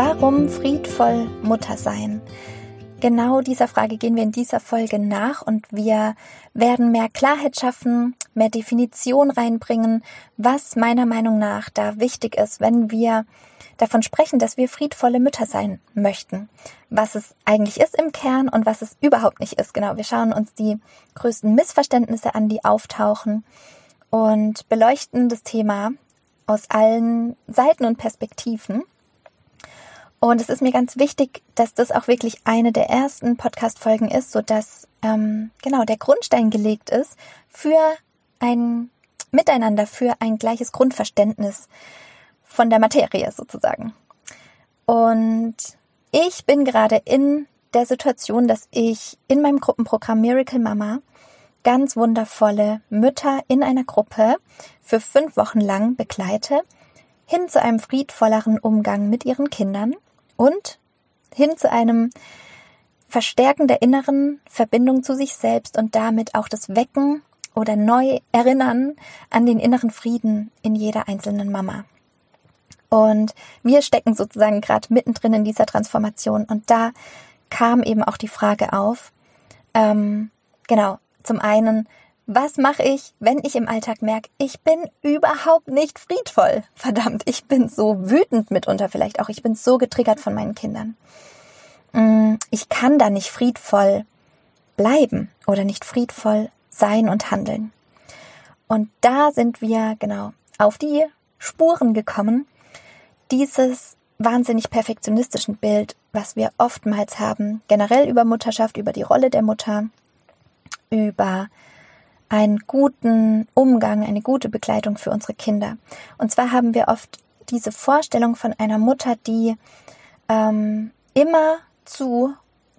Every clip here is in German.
Warum friedvoll Mutter sein? Genau dieser Frage gehen wir in dieser Folge nach und wir werden mehr Klarheit schaffen, mehr Definition reinbringen, was meiner Meinung nach da wichtig ist, wenn wir davon sprechen, dass wir friedvolle Mütter sein möchten. Was es eigentlich ist im Kern und was es überhaupt nicht ist. Genau, wir schauen uns die größten Missverständnisse an, die auftauchen und beleuchten das Thema aus allen Seiten und Perspektiven. Und es ist mir ganz wichtig, dass das auch wirklich eine der ersten Podcast-Folgen ist, so dass ähm, genau der Grundstein gelegt ist für ein Miteinander, für ein gleiches Grundverständnis von der Materie sozusagen. Und ich bin gerade in der Situation, dass ich in meinem Gruppenprogramm Miracle Mama ganz wundervolle Mütter in einer Gruppe für fünf Wochen lang begleite, hin zu einem friedvolleren Umgang mit ihren Kindern und hin zu einem Verstärken der inneren Verbindung zu sich selbst und damit auch das Wecken oder neu erinnern an den inneren Frieden in jeder einzelnen Mama. Und wir stecken sozusagen gerade mittendrin in dieser Transformation und da kam eben auch die Frage auf, ähm, genau, zum einen, was mache ich, wenn ich im Alltag merke, ich bin überhaupt nicht friedvoll? Verdammt, ich bin so wütend mitunter vielleicht auch. Ich bin so getriggert von meinen Kindern. Mm, ich kann da nicht friedvoll bleiben oder nicht friedvoll sein und handeln. Und da sind wir genau auf die Spuren gekommen, dieses wahnsinnig perfektionistischen Bild, was wir oftmals haben, generell über Mutterschaft, über die Rolle der Mutter, über einen guten Umgang, eine gute Begleitung für unsere Kinder. Und zwar haben wir oft diese Vorstellung von einer Mutter, die ähm, immer zu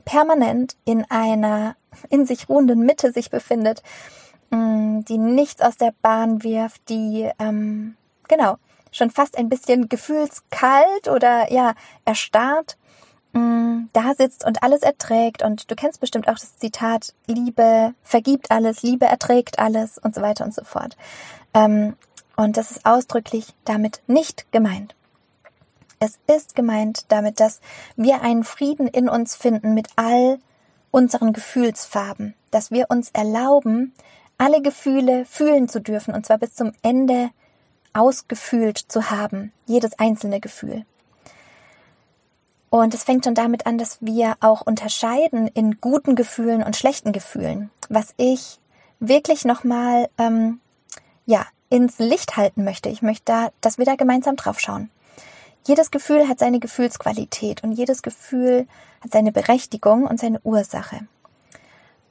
permanent in einer in sich ruhenden Mitte sich befindet, mm, die nichts aus der Bahn wirft, die ähm, genau schon fast ein bisschen gefühlskalt oder ja erstarrt da sitzt und alles erträgt und du kennst bestimmt auch das Zitat Liebe vergibt alles, Liebe erträgt alles und so weiter und so fort. Ähm, und das ist ausdrücklich damit nicht gemeint. Es ist gemeint damit, dass wir einen Frieden in uns finden mit all unseren Gefühlsfarben, dass wir uns erlauben, alle Gefühle fühlen zu dürfen und zwar bis zum Ende ausgefühlt zu haben, jedes einzelne Gefühl. Und es fängt schon damit an, dass wir auch unterscheiden in guten Gefühlen und schlechten Gefühlen, was ich wirklich nochmal ähm, ja ins Licht halten möchte. Ich möchte da, dass wir da gemeinsam drauf schauen. Jedes Gefühl hat seine Gefühlsqualität und jedes Gefühl hat seine Berechtigung und seine Ursache.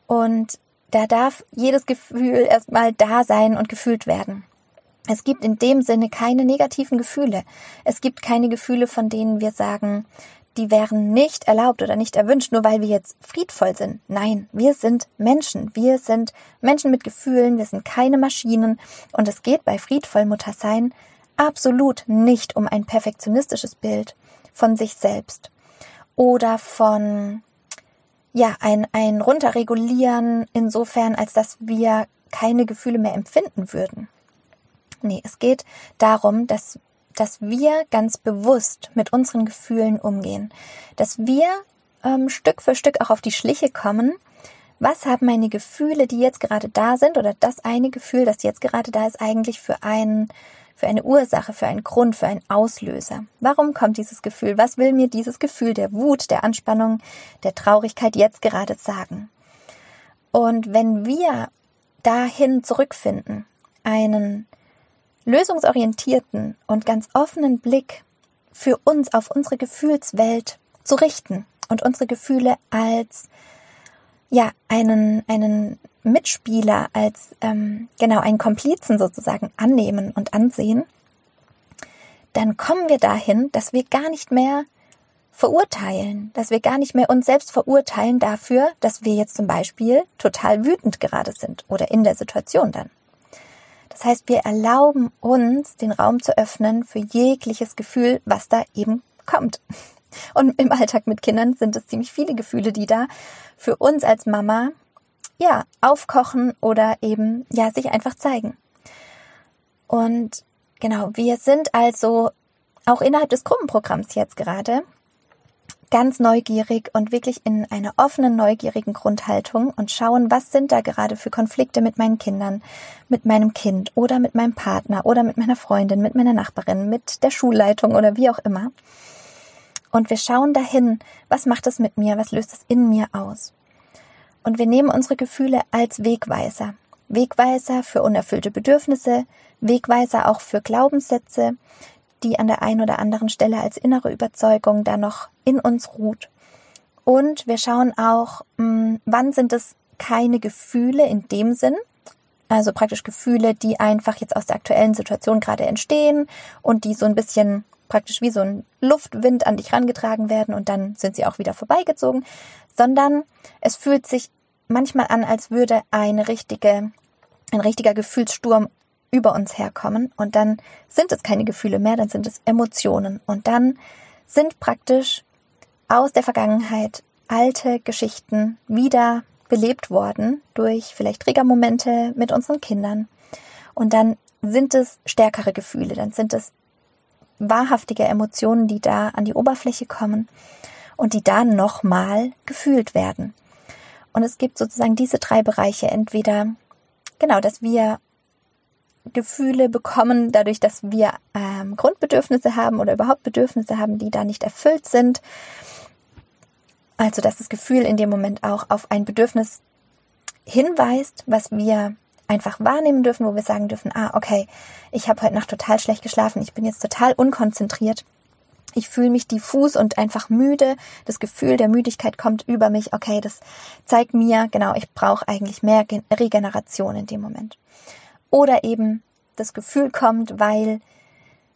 Und da darf jedes Gefühl erstmal da sein und gefühlt werden. Es gibt in dem Sinne keine negativen Gefühle. Es gibt keine Gefühle, von denen wir sagen, die wären nicht erlaubt oder nicht erwünscht, nur weil wir jetzt friedvoll sind. Nein, wir sind Menschen. Wir sind Menschen mit Gefühlen. Wir sind keine Maschinen. Und es geht bei friedvoll Muttersein absolut nicht um ein perfektionistisches Bild von sich selbst oder von ja, ein, ein runterregulieren insofern, als dass wir keine Gefühle mehr empfinden würden. Nee, es geht darum, dass dass wir ganz bewusst mit unseren Gefühlen umgehen, dass wir ähm, Stück für Stück auch auf die Schliche kommen. Was haben meine Gefühle, die jetzt gerade da sind, oder das eine Gefühl, das jetzt gerade da ist, eigentlich für einen, für eine Ursache, für einen Grund, für einen Auslöser? Warum kommt dieses Gefühl? Was will mir dieses Gefühl der Wut, der Anspannung, der Traurigkeit jetzt gerade sagen? Und wenn wir dahin zurückfinden, einen lösungsorientierten und ganz offenen Blick für uns auf unsere Gefühlswelt zu richten und unsere Gefühle als ja einen einen Mitspieler, als ähm, genau einen Komplizen sozusagen annehmen und ansehen, dann kommen wir dahin, dass wir gar nicht mehr verurteilen, dass wir gar nicht mehr uns selbst verurteilen dafür, dass wir jetzt zum Beispiel total wütend gerade sind oder in der Situation dann. Das heißt, wir erlauben uns, den Raum zu öffnen für jegliches Gefühl, was da eben kommt. Und im Alltag mit Kindern sind es ziemlich viele Gefühle, die da für uns als Mama, ja, aufkochen oder eben, ja, sich einfach zeigen. Und genau, wir sind also auch innerhalb des Gruppenprogramms jetzt gerade ganz neugierig und wirklich in einer offenen, neugierigen Grundhaltung und schauen, was sind da gerade für Konflikte mit meinen Kindern, mit meinem Kind oder mit meinem Partner oder mit meiner Freundin, mit meiner Nachbarin, mit der Schulleitung oder wie auch immer. Und wir schauen dahin, was macht es mit mir, was löst es in mir aus. Und wir nehmen unsere Gefühle als Wegweiser. Wegweiser für unerfüllte Bedürfnisse, Wegweiser auch für Glaubenssätze, die an der einen oder anderen Stelle als innere Überzeugung da noch in uns ruht. Und wir schauen auch, hm, wann sind es keine Gefühle in dem Sinn, also praktisch Gefühle, die einfach jetzt aus der aktuellen Situation gerade entstehen und die so ein bisschen praktisch wie so ein Luftwind an dich rangetragen werden und dann sind sie auch wieder vorbeigezogen, sondern es fühlt sich manchmal an, als würde eine richtige, ein richtiger Gefühlssturm über uns herkommen und dann sind es keine Gefühle mehr, dann sind es Emotionen und dann sind praktisch aus der Vergangenheit alte Geschichten wieder belebt worden durch vielleicht Triggermomente mit unseren Kindern und dann sind es stärkere Gefühle, dann sind es wahrhaftige Emotionen, die da an die Oberfläche kommen und die dann nochmal gefühlt werden. Und es gibt sozusagen diese drei Bereiche. Entweder, genau, dass wir Gefühle bekommen, dadurch, dass wir ähm, Grundbedürfnisse haben oder überhaupt Bedürfnisse haben, die da nicht erfüllt sind. Also, dass das Gefühl in dem Moment auch auf ein Bedürfnis hinweist, was wir einfach wahrnehmen dürfen, wo wir sagen dürfen, ah, okay, ich habe heute Nacht total schlecht geschlafen, ich bin jetzt total unkonzentriert. Ich fühle mich diffus und einfach müde. Das Gefühl der Müdigkeit kommt über mich. Okay, das zeigt mir, genau, ich brauche eigentlich mehr Regeneration in dem Moment. Oder eben das Gefühl kommt, weil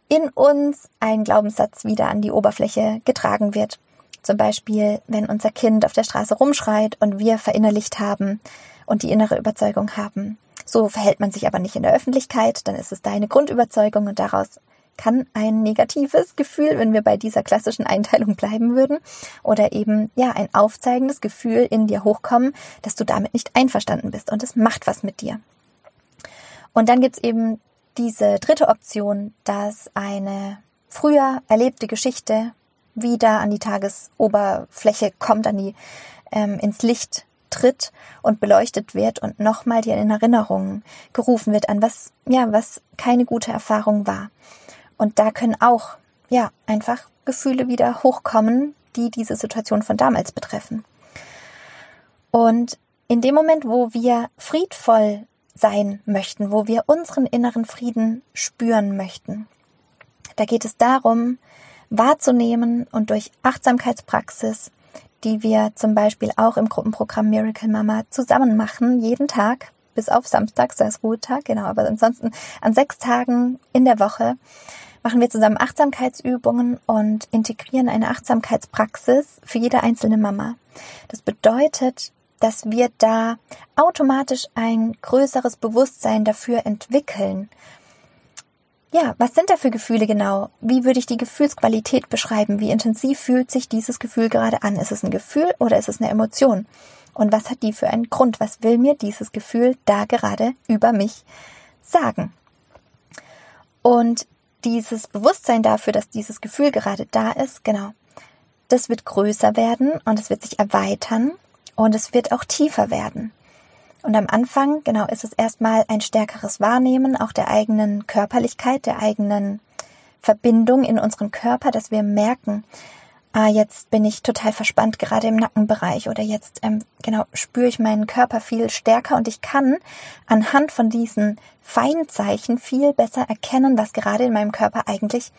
in uns ein Glaubenssatz wieder an die Oberfläche getragen wird. Zum Beispiel, wenn unser Kind auf der Straße rumschreit und wir verinnerlicht haben und die innere Überzeugung haben, so verhält man sich aber nicht in der Öffentlichkeit, dann ist es deine Grundüberzeugung und daraus kann ein negatives Gefühl, wenn wir bei dieser klassischen Einteilung bleiben würden, oder eben ja ein aufzeigendes Gefühl in dir hochkommen, dass du damit nicht einverstanden bist und es macht was mit dir. Und dann gibt's eben diese dritte Option, dass eine früher erlebte Geschichte wieder an die Tagesoberfläche kommt, an die ähm, ins Licht tritt und beleuchtet wird und nochmal dir in Erinnerung gerufen wird an was, ja, was keine gute Erfahrung war. Und da können auch, ja, einfach Gefühle wieder hochkommen, die diese Situation von damals betreffen. Und in dem Moment, wo wir friedvoll sein möchten, wo wir unseren inneren Frieden spüren möchten, da geht es darum, wahrzunehmen und durch Achtsamkeitspraxis die wir zum Beispiel auch im Gruppenprogramm Miracle Mama zusammen machen, jeden Tag, bis auf Samstag, da ist Ruhetag, genau, aber ansonsten an sechs Tagen in der Woche machen wir zusammen Achtsamkeitsübungen und integrieren eine Achtsamkeitspraxis für jede einzelne Mama. Das bedeutet, dass wir da automatisch ein größeres Bewusstsein dafür entwickeln, ja, was sind da für Gefühle genau? Wie würde ich die Gefühlsqualität beschreiben? Wie intensiv fühlt sich dieses Gefühl gerade an? Ist es ein Gefühl oder ist es eine Emotion? Und was hat die für einen Grund? Was will mir dieses Gefühl da gerade über mich sagen? Und dieses Bewusstsein dafür, dass dieses Gefühl gerade da ist, genau, das wird größer werden und es wird sich erweitern und es wird auch tiefer werden. Und am Anfang, genau, ist es erstmal ein stärkeres Wahrnehmen auch der eigenen Körperlichkeit, der eigenen Verbindung in unseren Körper, dass wir merken, ah, jetzt bin ich total verspannt, gerade im Nackenbereich oder jetzt, ähm, genau, spüre ich meinen Körper viel stärker und ich kann anhand von diesen Feinzeichen viel besser erkennen, was gerade in meinem Körper eigentlich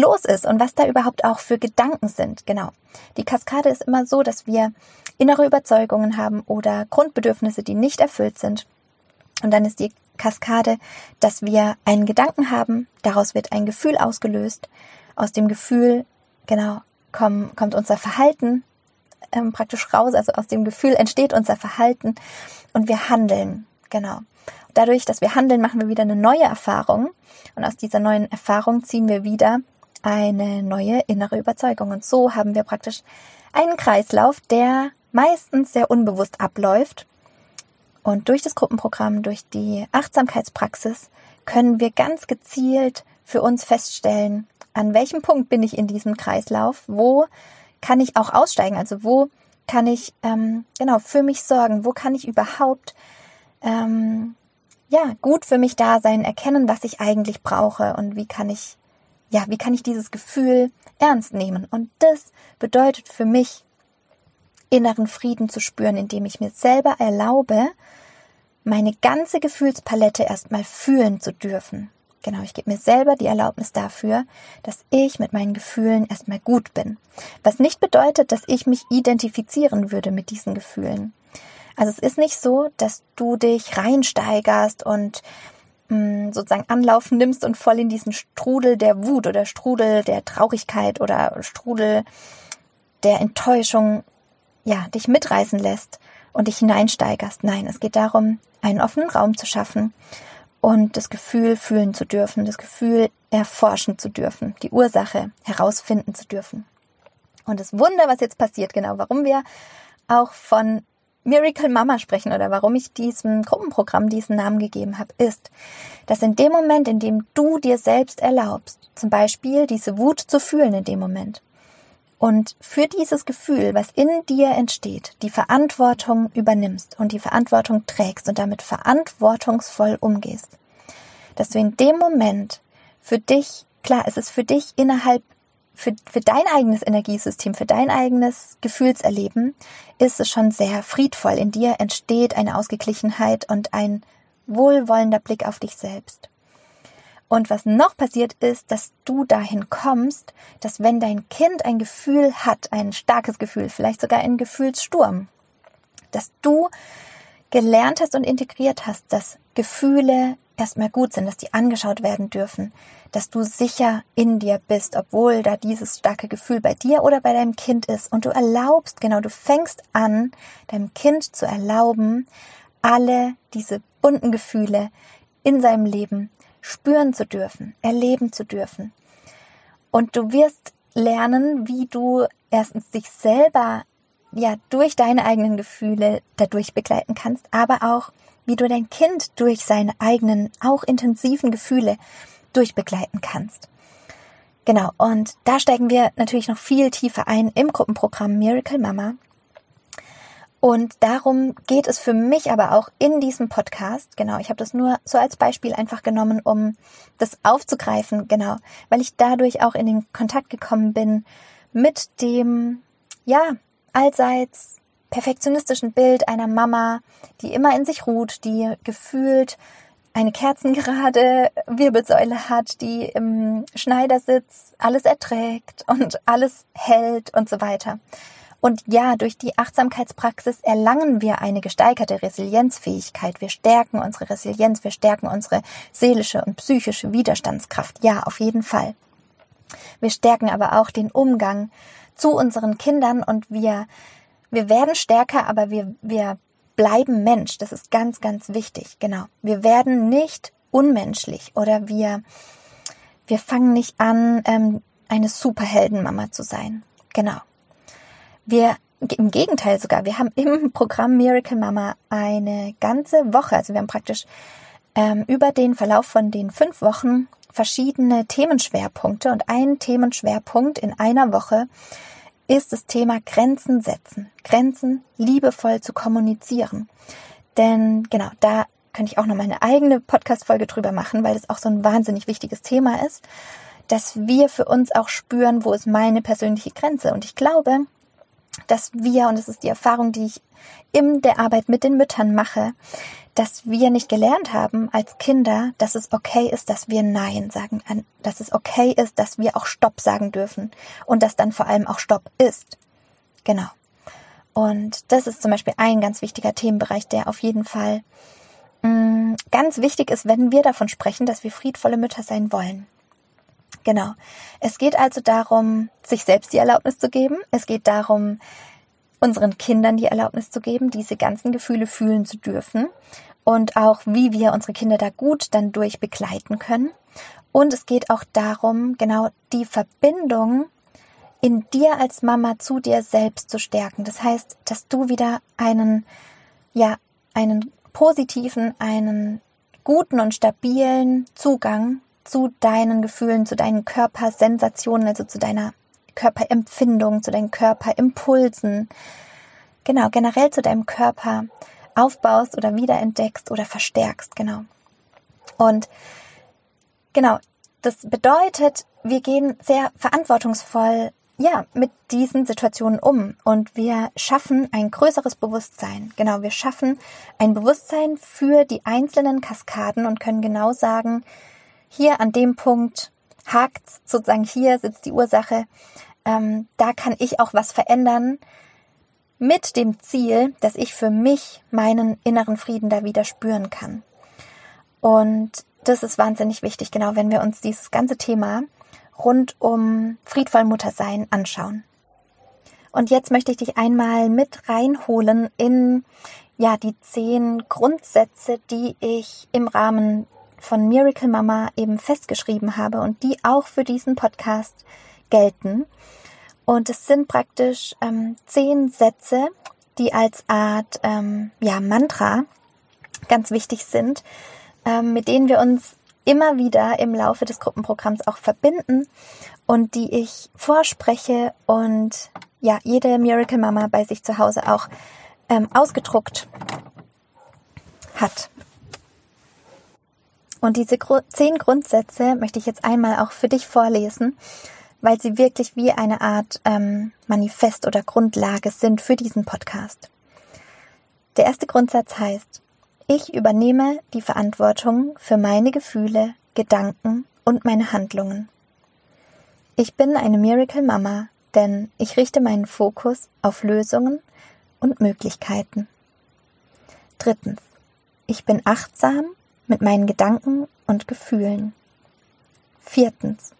los ist und was da überhaupt auch für Gedanken sind. Genau. Die Kaskade ist immer so, dass wir innere Überzeugungen haben oder Grundbedürfnisse, die nicht erfüllt sind. Und dann ist die Kaskade, dass wir einen Gedanken haben, daraus wird ein Gefühl ausgelöst. Aus dem Gefühl, genau, komm, kommt unser Verhalten ähm, praktisch raus. Also aus dem Gefühl entsteht unser Verhalten und wir handeln. Genau. Dadurch, dass wir handeln, machen wir wieder eine neue Erfahrung. Und aus dieser neuen Erfahrung ziehen wir wieder eine neue innere Überzeugung. Und so haben wir praktisch einen Kreislauf, der meistens sehr unbewusst abläuft. Und durch das Gruppenprogramm, durch die Achtsamkeitspraxis können wir ganz gezielt für uns feststellen, an welchem Punkt bin ich in diesem Kreislauf, wo kann ich auch aussteigen, also wo kann ich ähm, genau für mich sorgen, wo kann ich überhaupt ähm, ja gut für mich da sein, erkennen, was ich eigentlich brauche und wie kann ich ja wie kann ich dieses Gefühl ernst nehmen und das bedeutet für mich inneren Frieden zu spüren, indem ich mir selber erlaube, meine ganze Gefühlspalette erstmal fühlen zu dürfen. Genau, ich gebe mir selber die Erlaubnis dafür, dass ich mit meinen Gefühlen erstmal gut bin. Was nicht bedeutet, dass ich mich identifizieren würde mit diesen Gefühlen. Also es ist nicht so, dass du dich reinsteigerst und sozusagen Anlauf nimmst und voll in diesen Strudel der Wut oder Strudel der Traurigkeit oder Strudel der Enttäuschung, ja, dich mitreißen lässt und dich hineinsteigerst. Nein, es geht darum, einen offenen Raum zu schaffen und das Gefühl fühlen zu dürfen, das Gefühl erforschen zu dürfen, die Ursache herausfinden zu dürfen. Und das Wunder, was jetzt passiert, genau, warum wir auch von Miracle Mama sprechen oder warum ich diesem Gruppenprogramm diesen Namen gegeben habe, ist, dass in dem Moment, in dem du dir selbst erlaubst, zum Beispiel diese Wut zu fühlen in dem Moment, und für dieses Gefühl, was in dir entsteht, die Verantwortung übernimmst und die Verantwortung trägst und damit verantwortungsvoll umgehst, dass du in dem Moment für dich, klar, es ist für dich innerhalb, für, für dein eigenes Energiesystem, für dein eigenes Gefühlserleben, ist es schon sehr friedvoll. In dir entsteht eine Ausgeglichenheit und ein wohlwollender Blick auf dich selbst. Und was noch passiert ist, dass du dahin kommst, dass wenn dein Kind ein Gefühl hat, ein starkes Gefühl, vielleicht sogar ein Gefühlssturm, dass du gelernt hast und integriert hast, dass Gefühle erstmal gut sind, dass die angeschaut werden dürfen, dass du sicher in dir bist, obwohl da dieses starke Gefühl bei dir oder bei deinem Kind ist. Und du erlaubst, genau, du fängst an, deinem Kind zu erlauben, alle diese bunten Gefühle in seinem Leben spüren zu dürfen, erleben zu dürfen. Und du wirst lernen, wie du erstens dich selber ja durch deine eigenen Gefühle dadurch begleiten kannst, aber auch wie du dein Kind durch seine eigenen auch intensiven Gefühle durchbegleiten kannst. Genau, und da steigen wir natürlich noch viel tiefer ein im Gruppenprogramm Miracle Mama. Und darum geht es für mich aber auch in diesem Podcast. Genau, ich habe das nur so als Beispiel einfach genommen, um das aufzugreifen. Genau, weil ich dadurch auch in den Kontakt gekommen bin mit dem, ja, allseits perfektionistischen Bild einer Mama, die immer in sich ruht, die gefühlt eine kerzengerade Wirbelsäule hat, die im Schneidersitz alles erträgt und alles hält und so weiter. Und ja, durch die Achtsamkeitspraxis erlangen wir eine gesteigerte Resilienzfähigkeit. Wir stärken unsere Resilienz, wir stärken unsere seelische und psychische Widerstandskraft. Ja, auf jeden Fall. Wir stärken aber auch den Umgang zu unseren Kindern und wir, wir werden stärker, aber wir, wir bleiben Mensch. Das ist ganz, ganz wichtig. Genau. Wir werden nicht unmenschlich oder wir, wir fangen nicht an, ähm, eine Superheldenmama zu sein. Genau. Wir im Gegenteil sogar, wir haben im Programm Miracle Mama eine ganze Woche, also wir haben praktisch ähm, über den Verlauf von den fünf Wochen verschiedene Themenschwerpunkte und ein Themenschwerpunkt in einer Woche ist das Thema Grenzen setzen, Grenzen liebevoll zu kommunizieren. Denn genau, da könnte ich auch noch mal eine eigene Podcast-Folge drüber machen, weil das auch so ein wahnsinnig wichtiges Thema ist, dass wir für uns auch spüren, wo ist meine persönliche Grenze. Und ich glaube, dass wir, und das ist die Erfahrung, die ich in der Arbeit mit den Müttern mache, dass wir nicht gelernt haben als Kinder, dass es okay ist, dass wir Nein sagen, dass es okay ist, dass wir auch Stopp sagen dürfen und dass dann vor allem auch Stopp ist. Genau. Und das ist zum Beispiel ein ganz wichtiger Themenbereich, der auf jeden Fall mh, mm, ganz wichtig ist, wenn wir davon sprechen, dass wir friedvolle Mütter sein wollen. Genau. Es geht also darum, sich selbst die Erlaubnis zu geben. Es geht darum, unseren Kindern die Erlaubnis zu geben, diese ganzen Gefühle fühlen zu dürfen und auch, wie wir unsere Kinder da gut dann durch begleiten können. Und es geht auch darum, genau die Verbindung in dir als Mama zu dir selbst zu stärken. Das heißt, dass du wieder einen, ja, einen positiven, einen guten und stabilen Zugang zu deinen Gefühlen, zu deinen Körpersensationen, also zu deiner Körperempfindung, zu deinen Körperimpulsen, genau, generell zu deinem Körper aufbaust oder wiederentdeckst oder verstärkst, genau. Und genau, das bedeutet, wir gehen sehr verantwortungsvoll ja, mit diesen Situationen um und wir schaffen ein größeres Bewusstsein. Genau, wir schaffen ein Bewusstsein für die einzelnen Kaskaden und können genau sagen, hier an dem Punkt hakt's, sozusagen hier sitzt die Ursache, ähm, da kann ich auch was verändern mit dem Ziel, dass ich für mich meinen inneren Frieden da wieder spüren kann. Und das ist wahnsinnig wichtig, genau, wenn wir uns dieses ganze Thema rund um friedvoll Muttersein anschauen. Und jetzt möchte ich dich einmal mit reinholen in ja die zehn Grundsätze, die ich im Rahmen von Miracle Mama eben festgeschrieben habe und die auch für diesen Podcast gelten. Und es sind praktisch ähm, zehn Sätze, die als Art ähm, ja, Mantra ganz wichtig sind, ähm, mit denen wir uns immer wieder im Laufe des Gruppenprogramms auch verbinden und die ich vorspreche und ja, jede Miracle Mama bei sich zu Hause auch ähm, ausgedruckt hat. Und diese zehn Grundsätze möchte ich jetzt einmal auch für dich vorlesen weil sie wirklich wie eine Art ähm, Manifest oder Grundlage sind für diesen Podcast. Der erste Grundsatz heißt, ich übernehme die Verantwortung für meine Gefühle, Gedanken und meine Handlungen. Ich bin eine Miracle Mama, denn ich richte meinen Fokus auf Lösungen und Möglichkeiten. Drittens, ich bin achtsam mit meinen Gedanken und Gefühlen. Viertens,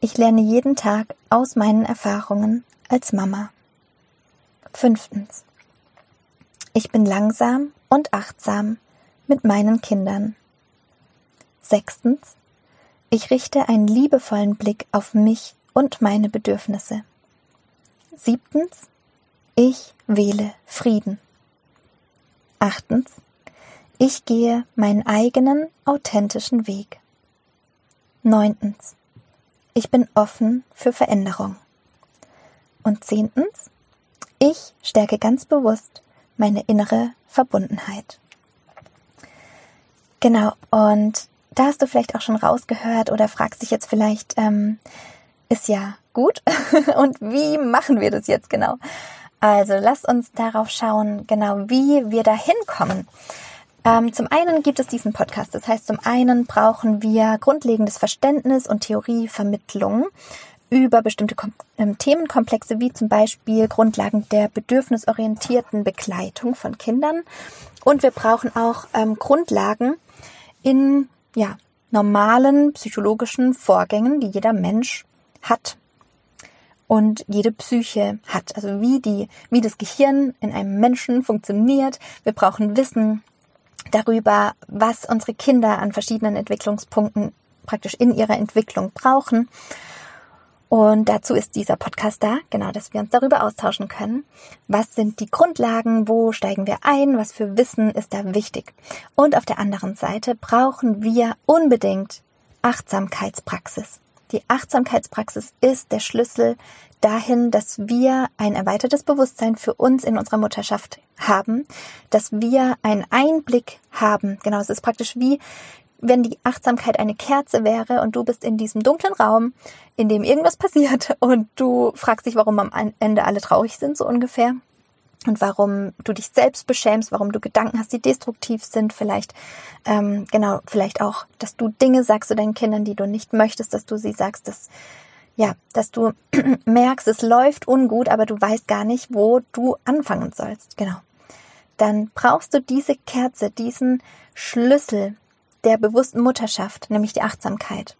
ich lerne jeden Tag aus meinen Erfahrungen als Mama. Fünftens. Ich bin langsam und achtsam mit meinen Kindern. Sechstens. Ich richte einen liebevollen Blick auf mich und meine Bedürfnisse. Siebtens. Ich wähle Frieden. Achtens. Ich gehe meinen eigenen authentischen Weg. Neuntens. Ich bin offen für Veränderung. Und zehntens, ich stärke ganz bewusst meine innere Verbundenheit. Genau, und da hast du vielleicht auch schon rausgehört oder fragst dich jetzt vielleicht, ähm, ist ja gut. und wie machen wir das jetzt genau? Also lass uns darauf schauen, genau wie wir da hinkommen. Ähm, zum einen gibt es diesen Podcast. Das heißt, zum einen brauchen wir grundlegendes Verständnis und Theorievermittlung über bestimmte Kom ähm, Themenkomplexe wie zum Beispiel Grundlagen der bedürfnisorientierten Begleitung von Kindern. Und wir brauchen auch ähm, Grundlagen in ja, normalen psychologischen Vorgängen, die jeder Mensch hat und jede Psyche hat. Also wie die, wie das Gehirn in einem Menschen funktioniert. Wir brauchen Wissen darüber, was unsere Kinder an verschiedenen Entwicklungspunkten praktisch in ihrer Entwicklung brauchen. Und dazu ist dieser Podcast da, genau, dass wir uns darüber austauschen können. Was sind die Grundlagen? Wo steigen wir ein? Was für Wissen ist da wichtig? Und auf der anderen Seite brauchen wir unbedingt Achtsamkeitspraxis. Die Achtsamkeitspraxis ist der Schlüssel dahin, dass wir ein erweitertes Bewusstsein für uns in unserer Mutterschaft haben, dass wir einen Einblick haben. Genau, es ist praktisch wie wenn die Achtsamkeit eine Kerze wäre und du bist in diesem dunklen Raum, in dem irgendwas passiert und du fragst dich, warum am Ende alle traurig sind, so ungefähr. Und warum du dich selbst beschämst, warum du Gedanken hast, die destruktiv sind, vielleicht, ähm, genau, vielleicht auch, dass du Dinge sagst zu deinen Kindern, die du nicht möchtest, dass du sie sagst, dass, ja, dass du merkst, es läuft ungut, aber du weißt gar nicht, wo du anfangen sollst. Genau. Dann brauchst du diese Kerze, diesen Schlüssel, der bewussten Mutterschaft, nämlich die Achtsamkeit.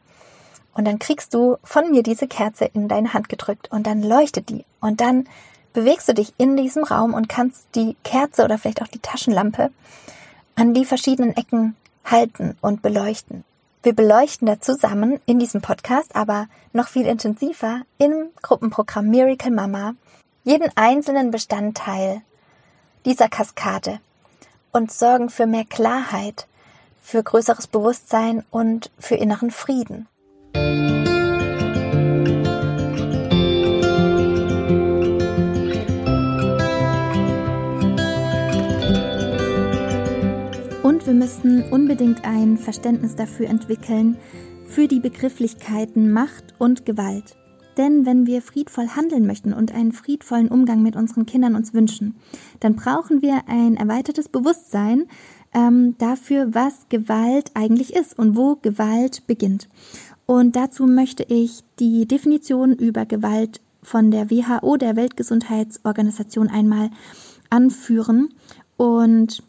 Und dann kriegst du von mir diese Kerze in deine Hand gedrückt und dann leuchtet die und dann bewegst du dich in diesem Raum und kannst die Kerze oder vielleicht auch die Taschenlampe an die verschiedenen Ecken halten und beleuchten. Wir beleuchten da zusammen in diesem Podcast, aber noch viel intensiver im Gruppenprogramm Miracle Mama jeden einzelnen Bestandteil dieser Kaskade und sorgen für mehr Klarheit, für größeres Bewusstsein und für inneren Frieden. Wir müssen unbedingt ein Verständnis dafür entwickeln, für die Begrifflichkeiten Macht und Gewalt. Denn wenn wir friedvoll handeln möchten und einen friedvollen Umgang mit unseren Kindern uns wünschen, dann brauchen wir ein erweitertes Bewusstsein ähm, dafür, was Gewalt eigentlich ist und wo Gewalt beginnt. Und dazu möchte ich die Definition über Gewalt von der WHO, der Weltgesundheitsorganisation, einmal anführen. Und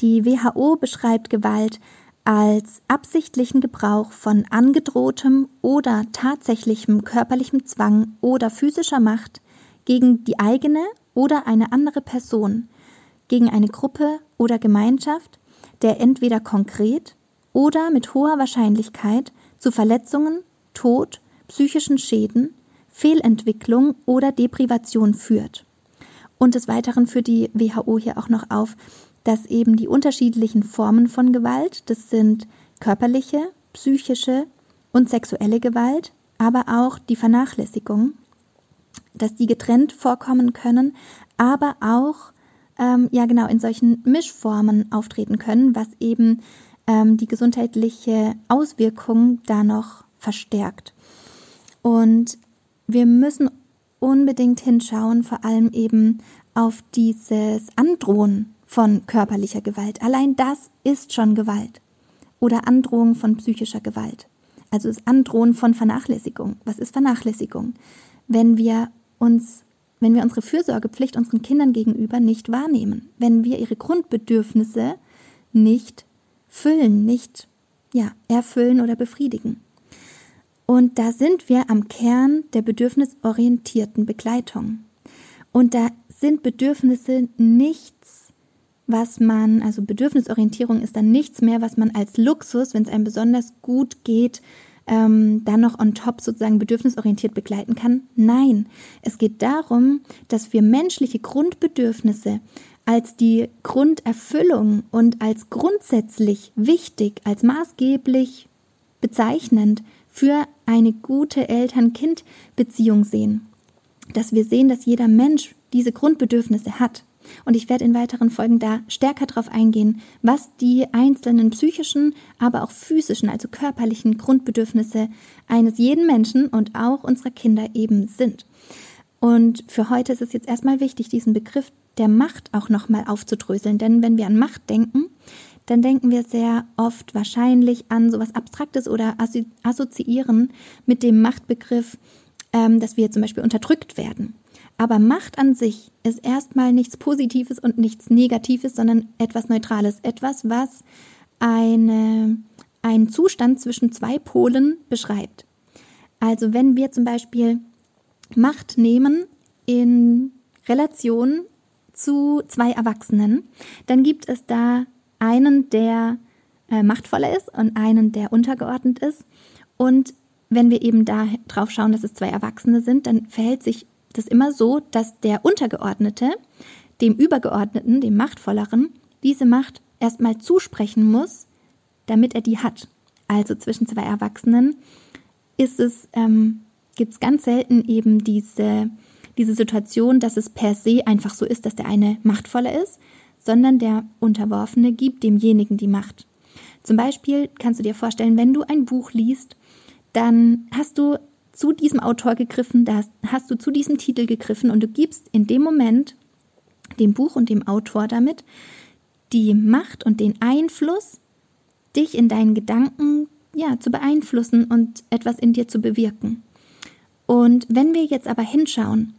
die WHO beschreibt Gewalt als absichtlichen Gebrauch von angedrohtem oder tatsächlichem körperlichem Zwang oder physischer Macht gegen die eigene oder eine andere Person, gegen eine Gruppe oder Gemeinschaft, der entweder konkret oder mit hoher Wahrscheinlichkeit zu Verletzungen, Tod, psychischen Schäden, Fehlentwicklung oder Deprivation führt. Und des Weiteren führt die WHO hier auch noch auf, dass eben die unterschiedlichen Formen von Gewalt, das sind körperliche, psychische und sexuelle Gewalt, aber auch die Vernachlässigung, dass die getrennt vorkommen können, aber auch ähm, ja genau in solchen Mischformen auftreten können, was eben ähm, die gesundheitliche Auswirkung da noch verstärkt. Und wir müssen unbedingt hinschauen, vor allem eben auf dieses Androhen von körperlicher Gewalt. Allein das ist schon Gewalt. Oder Androhung von psychischer Gewalt. Also das Androhen von Vernachlässigung. Was ist Vernachlässigung? Wenn wir uns wenn wir unsere Fürsorgepflicht unseren Kindern gegenüber nicht wahrnehmen, wenn wir ihre Grundbedürfnisse nicht füllen, nicht ja, erfüllen oder befriedigen. Und da sind wir am Kern der bedürfnisorientierten Begleitung. Und da sind Bedürfnisse nichts, was man, also Bedürfnisorientierung ist dann nichts mehr, was man als Luxus, wenn es einem besonders gut geht, ähm, dann noch on top sozusagen bedürfnisorientiert begleiten kann. Nein, es geht darum, dass wir menschliche Grundbedürfnisse als die Grunderfüllung und als grundsätzlich wichtig, als maßgeblich bezeichnend für eine gute Eltern-Kind-Beziehung sehen. Dass wir sehen, dass jeder Mensch diese Grundbedürfnisse hat. Und ich werde in weiteren Folgen da stärker darauf eingehen, was die einzelnen psychischen, aber auch physischen, also körperlichen Grundbedürfnisse eines jeden Menschen und auch unserer Kinder eben sind. Und für heute ist es jetzt erstmal wichtig, diesen Begriff der Macht auch nochmal aufzudröseln. Denn wenn wir an Macht denken, dann denken wir sehr oft wahrscheinlich an sowas Abstraktes oder assoziieren mit dem Machtbegriff, ähm, dass wir zum Beispiel unterdrückt werden. Aber Macht an sich ist erstmal nichts Positives und nichts Negatives, sondern etwas Neutrales, etwas, was eine, einen Zustand zwischen zwei Polen beschreibt. Also wenn wir zum Beispiel Macht nehmen in Relation zu zwei Erwachsenen, dann gibt es da einen, der äh, machtvoller ist und einen, der untergeordnet ist. Und wenn wir eben da drauf schauen, dass es zwei Erwachsene sind, dann verhält sich das immer so, dass der Untergeordnete dem Übergeordneten, dem Machtvolleren, diese Macht erstmal zusprechen muss, damit er die hat. Also zwischen zwei Erwachsenen ist es, ähm, gibt es ganz selten eben diese, diese Situation, dass es per se einfach so ist, dass der eine machtvoller ist, sondern der Unterworfene gibt demjenigen die Macht. Zum Beispiel kannst du dir vorstellen, wenn du ein Buch liest, dann hast du zu diesem Autor gegriffen, da hast du zu diesem Titel gegriffen und du gibst in dem Moment dem Buch und dem Autor damit die Macht und den Einfluss, dich in deinen Gedanken ja zu beeinflussen und etwas in dir zu bewirken. Und wenn wir jetzt aber hinschauen,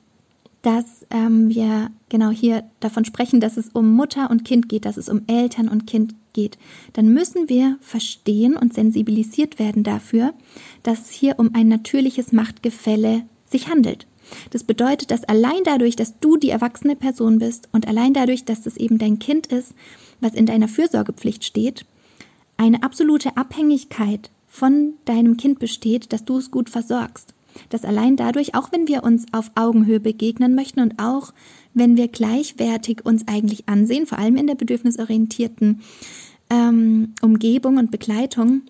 dass ähm, wir genau hier davon sprechen, dass es um Mutter und Kind geht, dass es um Eltern und Kind geht, dann müssen wir verstehen und sensibilisiert werden dafür, dass es hier um ein natürliches Machtgefälle sich handelt. Das bedeutet, dass allein dadurch, dass du die erwachsene Person bist und allein dadurch, dass es eben dein Kind ist, was in deiner Fürsorgepflicht steht, eine absolute Abhängigkeit von deinem Kind besteht, dass du es gut versorgst dass allein dadurch, auch wenn wir uns auf Augenhöhe begegnen möchten und auch wenn wir gleichwertig uns eigentlich ansehen, vor allem in der bedürfnisorientierten ähm, Umgebung und Begleitung,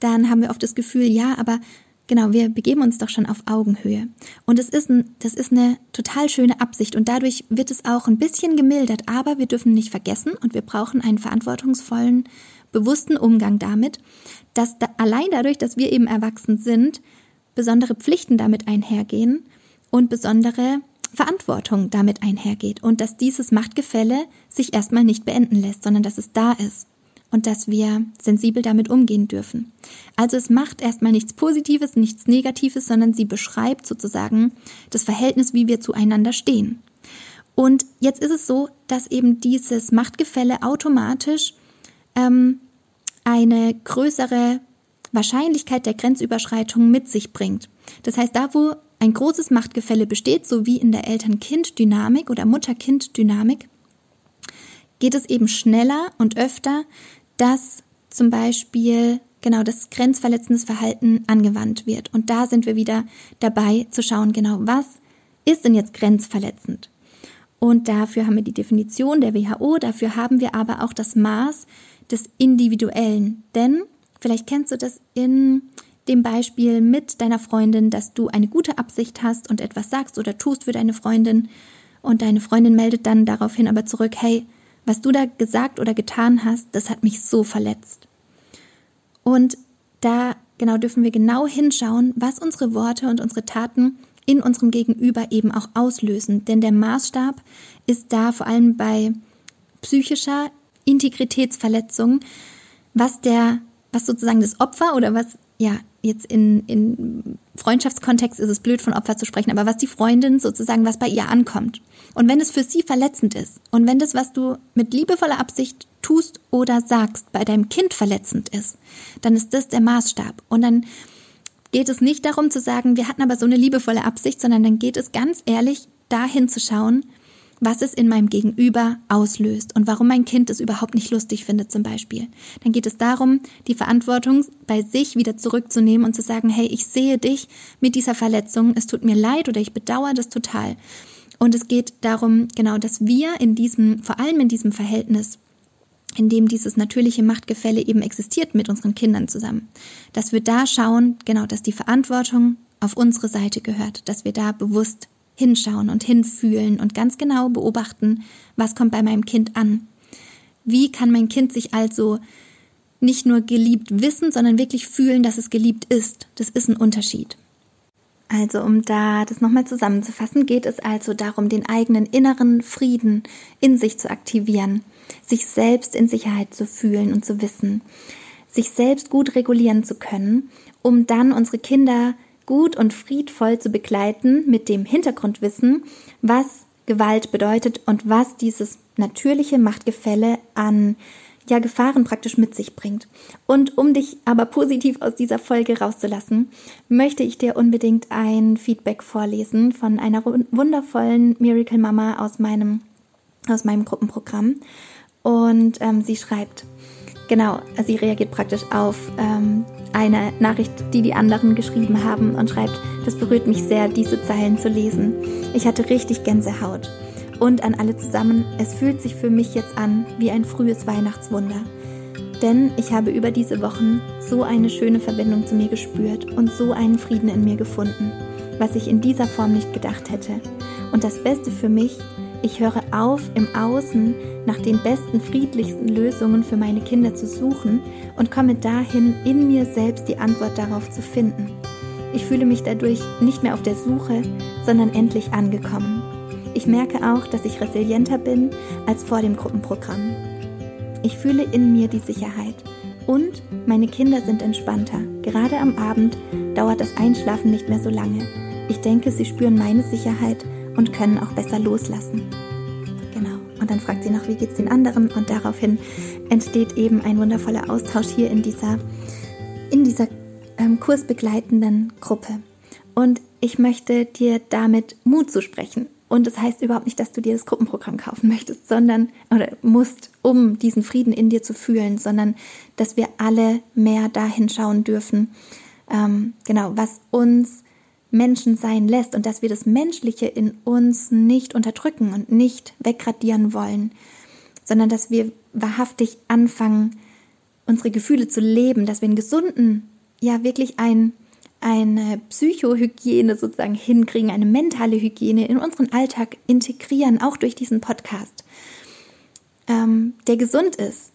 dann haben wir oft das Gefühl, ja, aber genau, wir begeben uns doch schon auf Augenhöhe. Und es ist ein, das ist eine total schöne Absicht und dadurch wird es auch ein bisschen gemildert, aber wir dürfen nicht vergessen und wir brauchen einen verantwortungsvollen, bewussten Umgang damit, dass da, allein dadurch, dass wir eben erwachsen sind, besondere Pflichten damit einhergehen und besondere Verantwortung damit einhergeht und dass dieses Machtgefälle sich erstmal nicht beenden lässt, sondern dass es da ist und dass wir sensibel damit umgehen dürfen. Also es macht erstmal nichts Positives, nichts Negatives, sondern sie beschreibt sozusagen das Verhältnis, wie wir zueinander stehen. Und jetzt ist es so, dass eben dieses Machtgefälle automatisch ähm, eine größere Wahrscheinlichkeit der Grenzüberschreitung mit sich bringt. Das heißt, da wo ein großes Machtgefälle besteht, so wie in der Eltern-Kind-Dynamik oder Mutter-Kind-Dynamik, geht es eben schneller und öfter, dass zum Beispiel genau das grenzverletzendes Verhalten angewandt wird. Und da sind wir wieder dabei zu schauen, genau was ist denn jetzt grenzverletzend? Und dafür haben wir die Definition der WHO, dafür haben wir aber auch das Maß des Individuellen. Denn Vielleicht kennst du das in dem Beispiel mit deiner Freundin, dass du eine gute Absicht hast und etwas sagst oder tust für deine Freundin und deine Freundin meldet dann daraufhin aber zurück, hey, was du da gesagt oder getan hast, das hat mich so verletzt. Und da genau dürfen wir genau hinschauen, was unsere Worte und unsere Taten in unserem Gegenüber eben auch auslösen. Denn der Maßstab ist da vor allem bei psychischer Integritätsverletzung, was der was sozusagen das Opfer oder was, ja, jetzt in, in Freundschaftskontext ist es blöd von Opfer zu sprechen, aber was die Freundin sozusagen, was bei ihr ankommt. Und wenn es für sie verletzend ist und wenn das, was du mit liebevoller Absicht tust oder sagst, bei deinem Kind verletzend ist, dann ist das der Maßstab. Und dann geht es nicht darum zu sagen, wir hatten aber so eine liebevolle Absicht, sondern dann geht es ganz ehrlich dahin zu schauen, was es in meinem Gegenüber auslöst und warum mein Kind es überhaupt nicht lustig findet zum Beispiel. Dann geht es darum, die Verantwortung bei sich wieder zurückzunehmen und zu sagen, hey, ich sehe dich mit dieser Verletzung, es tut mir leid oder ich bedauere das total. Und es geht darum, genau, dass wir in diesem, vor allem in diesem Verhältnis, in dem dieses natürliche Machtgefälle eben existiert mit unseren Kindern zusammen, dass wir da schauen, genau, dass die Verantwortung auf unsere Seite gehört, dass wir da bewusst hinschauen und hinfühlen und ganz genau beobachten, was kommt bei meinem Kind an. Wie kann mein Kind sich also nicht nur geliebt wissen, sondern wirklich fühlen, dass es geliebt ist. Das ist ein Unterschied. Also um da das nochmal zusammenzufassen, geht es also darum, den eigenen inneren Frieden in sich zu aktivieren, sich selbst in Sicherheit zu fühlen und zu wissen, sich selbst gut regulieren zu können, um dann unsere Kinder gut und friedvoll zu begleiten mit dem Hintergrundwissen, was Gewalt bedeutet und was dieses natürliche Machtgefälle an ja Gefahren praktisch mit sich bringt. Und um dich aber positiv aus dieser Folge rauszulassen, möchte ich dir unbedingt ein Feedback vorlesen von einer wundervollen Miracle Mama aus meinem aus meinem Gruppenprogramm. Und ähm, sie schreibt, genau, sie reagiert praktisch auf ähm, eine Nachricht, die die anderen geschrieben haben und schreibt, das berührt mich sehr, diese Zeilen zu lesen. Ich hatte richtig Gänsehaut. Und an alle zusammen, es fühlt sich für mich jetzt an wie ein frühes Weihnachtswunder. Denn ich habe über diese Wochen so eine schöne Verbindung zu mir gespürt und so einen Frieden in mir gefunden, was ich in dieser Form nicht gedacht hätte. Und das Beste für mich, Ich höre auf, im Außen nach den besten, friedlichsten Lösungen für meine Kinder zu suchen und komme dahin, in mir selbst die Antwort darauf zu finden. Ich fühle mich dadurch nicht mehr auf der Suche, sondern endlich angekommen. Ich merke auch, dass ich resilienter bin als vor dem Gruppenprogramm. Ich fühle in mir die Sicherheit und meine Kinder sind entspannter. Gerade am Abend dauert das Einschlafen nicht mehr so lange. Ich denke, sie spüren meine Sicherheit und können auch besser loslassen. Genau. Und dann fragt sie noch, wie geht's den anderen? Und daraufhin entsteht eben ein wundervoller Austausch hier in dieser, in dieser ähm, kursbegleitenden Gruppe. Und ich möchte dir damit Mut zu sprechen. Und das heißt überhaupt nicht, dass du dir das Gruppenprogramm kaufen möchtest, sondern oder musst, um diesen Frieden in dir zu fühlen, sondern dass wir alle mehr dahin schauen dürfen, ähm, genau, was uns Menschen sein lässt und dass wir das Menschliche in uns nicht unterdrücken und nicht wegradieren wollen, sondern dass wir wahrhaftig anfangen, unsere Gefühle zu leben, dass wir einen gesunden, ja wirklich ein eine Psychohygiene sozusagen hinkriegen, eine mentale Hygiene in unseren Alltag integrieren, auch durch diesen Podcast, ähm, der gesund ist,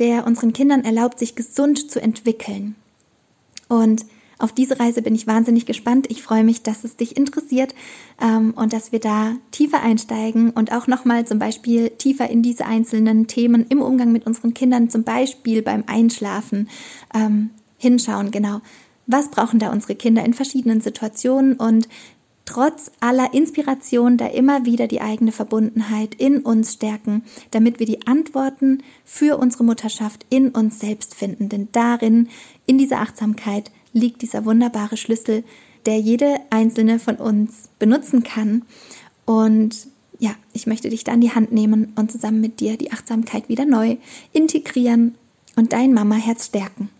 der unseren Kindern erlaubt, sich gesund zu entwickeln. Und auf diese Reise bin ich wahnsinnig gespannt. Ich freue mich, dass es dich interessiert ähm, und dass wir da tiefer einsteigen und auch nochmal zum Beispiel tiefer in diese einzelnen Themen im Umgang mit unseren Kindern, zum Beispiel beim Einschlafen, ähm, hinschauen. Genau, was brauchen da unsere Kinder in verschiedenen Situationen und trotz aller Inspiration da immer wieder die eigene Verbundenheit in uns stärken, damit wir die Antworten für unsere Mutterschaft in uns selbst finden. Denn darin, in dieser Achtsamkeit, liegt dieser wunderbare Schlüssel, der jede einzelne von uns benutzen kann. Und ja, ich möchte dich da in die Hand nehmen und zusammen mit dir die Achtsamkeit wieder neu integrieren und dein Mama-Herz stärken.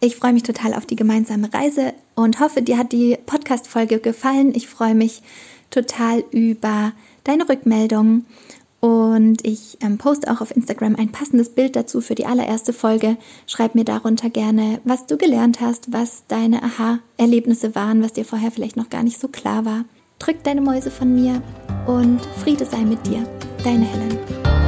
Ich freue mich total auf die gemeinsame Reise und hoffe, dir hat die Podcast-Folge gefallen. Ich freue mich total über deine Rückmeldungen und ich ähm, poste auch auf Instagram ein passendes Bild dazu für die allererste Folge. Schreib mir darunter gerne, was du gelernt hast, was deine Aha-Erlebnisse waren, was dir vorher vielleicht noch gar nicht so klar war. Drück deine Mäuse von mir und Friede sei mit dir. Deine Helen.